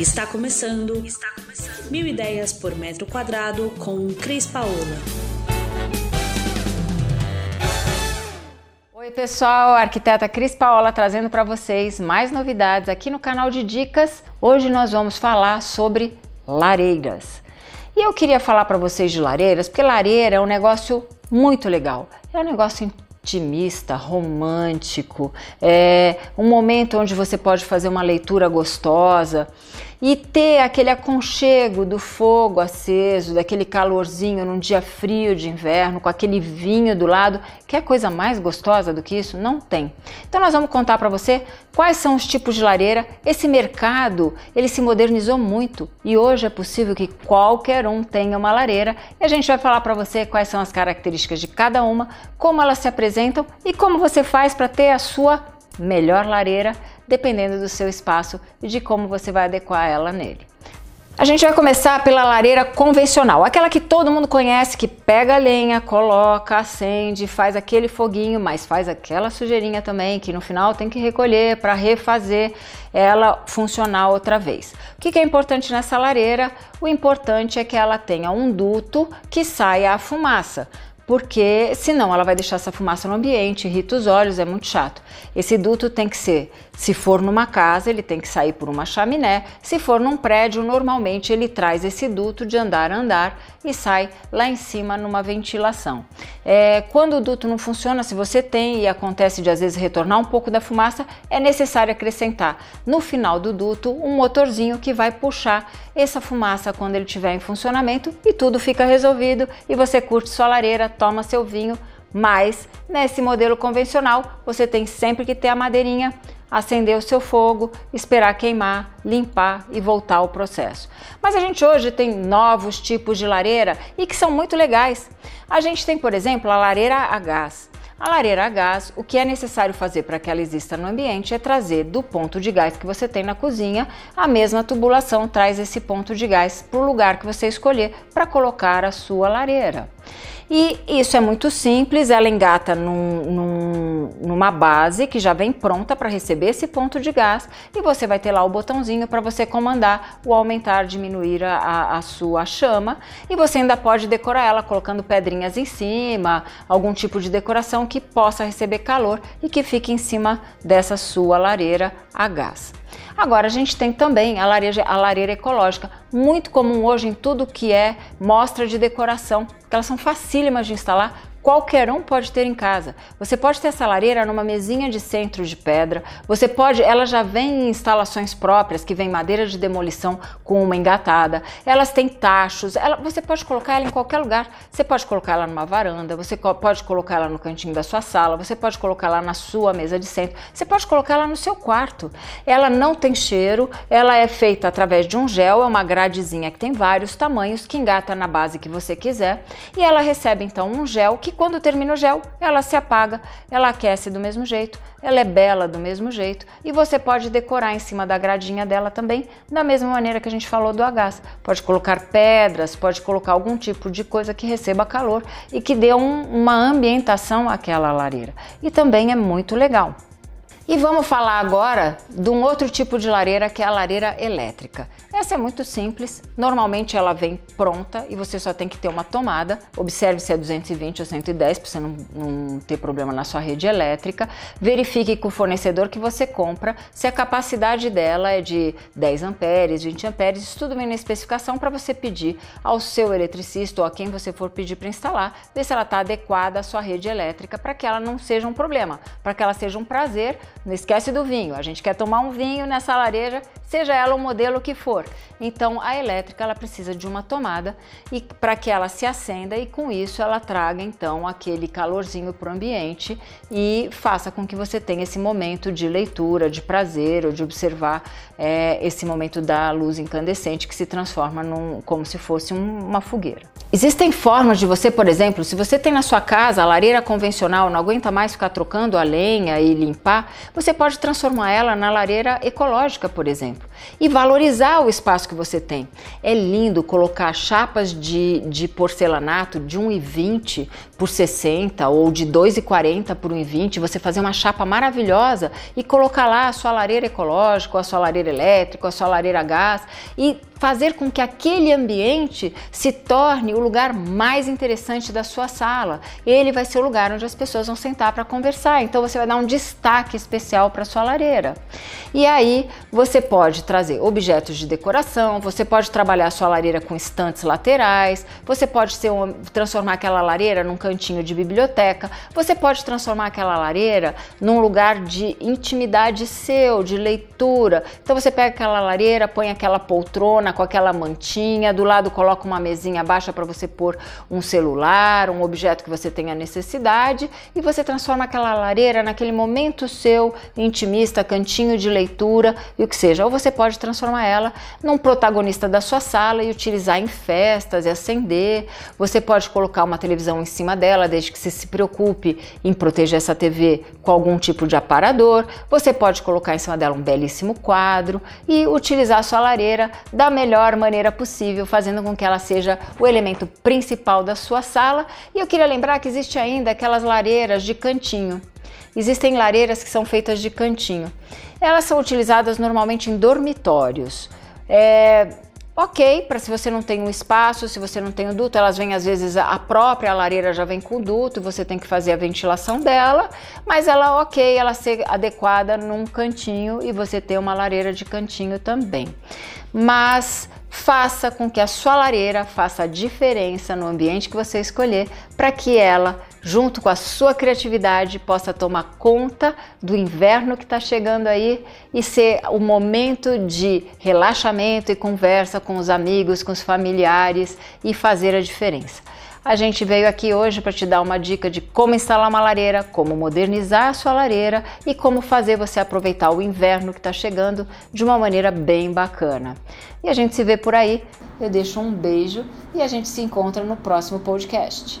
Está começando, está começando. Mil ideias por metro quadrado com Cris Paola. Oi, pessoal, arquiteta Cris Paola trazendo para vocês mais novidades aqui no canal de dicas. Hoje nós vamos falar sobre lareiras. E eu queria falar para vocês de lareiras, porque lareira é um negócio muito legal. É um negócio otimista, romântico, é um momento onde você pode fazer uma leitura gostosa e ter aquele aconchego do fogo aceso, daquele calorzinho num dia frio de inverno, com aquele vinho do lado. Que é coisa mais gostosa do que isso? Não tem. Então nós vamos contar para você quais são os tipos de lareira. Esse mercado, ele se modernizou muito e hoje é possível que qualquer um tenha uma lareira. E a gente vai falar para você quais são as características de cada uma, como elas se apresentam e como você faz para ter a sua melhor lareira dependendo do seu espaço e de como você vai adequar ela nele. A gente vai começar pela lareira convencional, aquela que todo mundo conhece, que pega a lenha, coloca, acende, faz aquele foguinho, mas faz aquela sujeirinha também, que no final tem que recolher para refazer ela funcionar outra vez. O que é importante nessa lareira? O importante é que ela tenha um duto que saia a fumaça porque senão ela vai deixar essa fumaça no ambiente, irrita os olhos, é muito chato. Esse duto tem que ser, se for numa casa, ele tem que sair por uma chaminé, se for num prédio, normalmente ele traz esse duto de andar a andar e sai lá em cima numa ventilação. É, quando o duto não funciona, se você tem e acontece de às vezes retornar um pouco da fumaça, é necessário acrescentar no final do duto um motorzinho que vai puxar essa fumaça quando ele estiver em funcionamento e tudo fica resolvido e você curte sua lareira, toma seu vinho, mas nesse modelo convencional você tem sempre que ter a madeirinha, acender o seu fogo, esperar queimar, limpar e voltar ao processo. Mas a gente hoje tem novos tipos de lareira e que são muito legais. A gente tem, por exemplo, a lareira a gás. A lareira a gás, o que é necessário fazer para que ela exista no ambiente é trazer do ponto de gás que você tem na cozinha, a mesma tubulação traz esse ponto de gás para o lugar que você escolher para colocar a sua lareira. E isso é muito simples, ela engata num, num, numa base que já vem pronta para receber esse ponto de gás e você vai ter lá o botãozinho para você comandar o aumentar, diminuir a, a sua chama e você ainda pode decorar ela colocando pedrinhas em cima, algum tipo de decoração que possa receber calor e que fique em cima dessa sua lareira a gás. Agora a gente tem também a lareira, a lareira ecológica, muito comum hoje em tudo que é mostra de decoração, que elas são facílimas de instalar, qualquer um pode ter em casa. Você pode ter essa lareira numa mesinha de centro de pedra. Você pode, ela já vem em instalações próprias, que vem madeira de demolição com uma engatada. Elas têm tachos. Ela, você pode colocar ela em qualquer lugar. Você pode colocar ela numa varanda, você pode colocar ela no cantinho da sua sala, você pode colocar ela na sua mesa de centro, você pode colocar ela no seu quarto. Ela não tem cheiro, ela é feita através de um gel, é uma gradezinha que tem vários tamanhos que engata na base que você quiser, e ela recebe então um gel que que quando termina o gel, ela se apaga, ela aquece do mesmo jeito, ela é bela do mesmo jeito e você pode decorar em cima da gradinha dela também, da mesma maneira que a gente falou do agás. Pode colocar pedras, pode colocar algum tipo de coisa que receba calor e que dê um, uma ambientação àquela lareira. E também é muito legal. E vamos falar agora de um outro tipo de lareira que é a lareira elétrica. Essa é muito simples, normalmente ela vem pronta e você só tem que ter uma tomada. Observe se é 220 ou 110 para você não, não ter problema na sua rede elétrica. Verifique com o fornecedor que você compra se a capacidade dela é de 10 amperes, 20 amperes, isso tudo vem na especificação para você pedir ao seu eletricista ou a quem você for pedir para instalar, ver se ela está adequada à sua rede elétrica para que ela não seja um problema, para que ela seja um prazer não esquece do vinho. A gente quer tomar um vinho nessa lareira, seja ela o modelo que for. Então, a elétrica ela precisa de uma tomada e para que ela se acenda e com isso ela traga então aquele calorzinho para o ambiente e faça com que você tenha esse momento de leitura, de prazer ou de observar é, esse momento da luz incandescente que se transforma num, como se fosse um, uma fogueira. Existem formas de você, por exemplo, se você tem na sua casa a lareira convencional, não aguenta mais ficar trocando a lenha e limpar, você pode transformar ela na lareira ecológica, por exemplo. E valorizar o espaço que você tem. É lindo colocar chapas de, de porcelanato de 1,20 por 60 ou de 2,40 por 1,20, você fazer uma chapa maravilhosa e colocar lá a sua lareira ecológica, a sua lareira elétrica, a sua lareira a gás e fazer com que aquele ambiente se torne o lugar mais interessante da sua sala. Ele vai ser o lugar onde as pessoas vão sentar para conversar. Então você vai dar um destaque especial para sua lareira. E aí você pode trazer objetos de decoração, você pode trabalhar a sua lareira com estantes laterais, você pode um, transformar aquela lareira num cantinho de biblioteca, você pode transformar aquela lareira num lugar de intimidade seu, de leitura. Então você pega aquela lareira, põe aquela poltrona com aquela mantinha, do lado coloca uma mesinha baixa para você pôr um celular, um objeto que você tenha necessidade e você transforma aquela lareira naquele momento seu intimista, cantinho de leitura e o que seja. Ou você pode transformar ela num protagonista da sua sala e utilizar em festas e acender. Você pode colocar uma televisão em cima dela, desde que você se preocupe em proteger essa TV com algum tipo de aparador. Você pode colocar em cima dela um belíssimo quadro e utilizar a sua lareira da melhor maneira possível, fazendo com que ela seja o elemento principal da sua sala. E eu queria lembrar que existe ainda aquelas lareiras de cantinho. Existem lareiras que são feitas de cantinho. Elas são utilizadas normalmente em dormitórios. É, ok, para se você não tem um espaço, se você não tem um duto, elas vêm às vezes a própria lareira já vem com o duto, você tem que fazer a ventilação dela, mas ela ok, ela ser adequada num cantinho e você ter uma lareira de cantinho também. Mas faça com que a sua lareira faça a diferença no ambiente que você escolher para que ela, junto com a sua criatividade, possa tomar conta do inverno que está chegando aí e ser o momento de relaxamento e conversa com os amigos, com os familiares e fazer a diferença. A gente veio aqui hoje para te dar uma dica de como instalar uma lareira, como modernizar a sua lareira e como fazer você aproveitar o inverno que está chegando de uma maneira bem bacana. E a gente se vê por aí. Eu deixo um beijo e a gente se encontra no próximo podcast.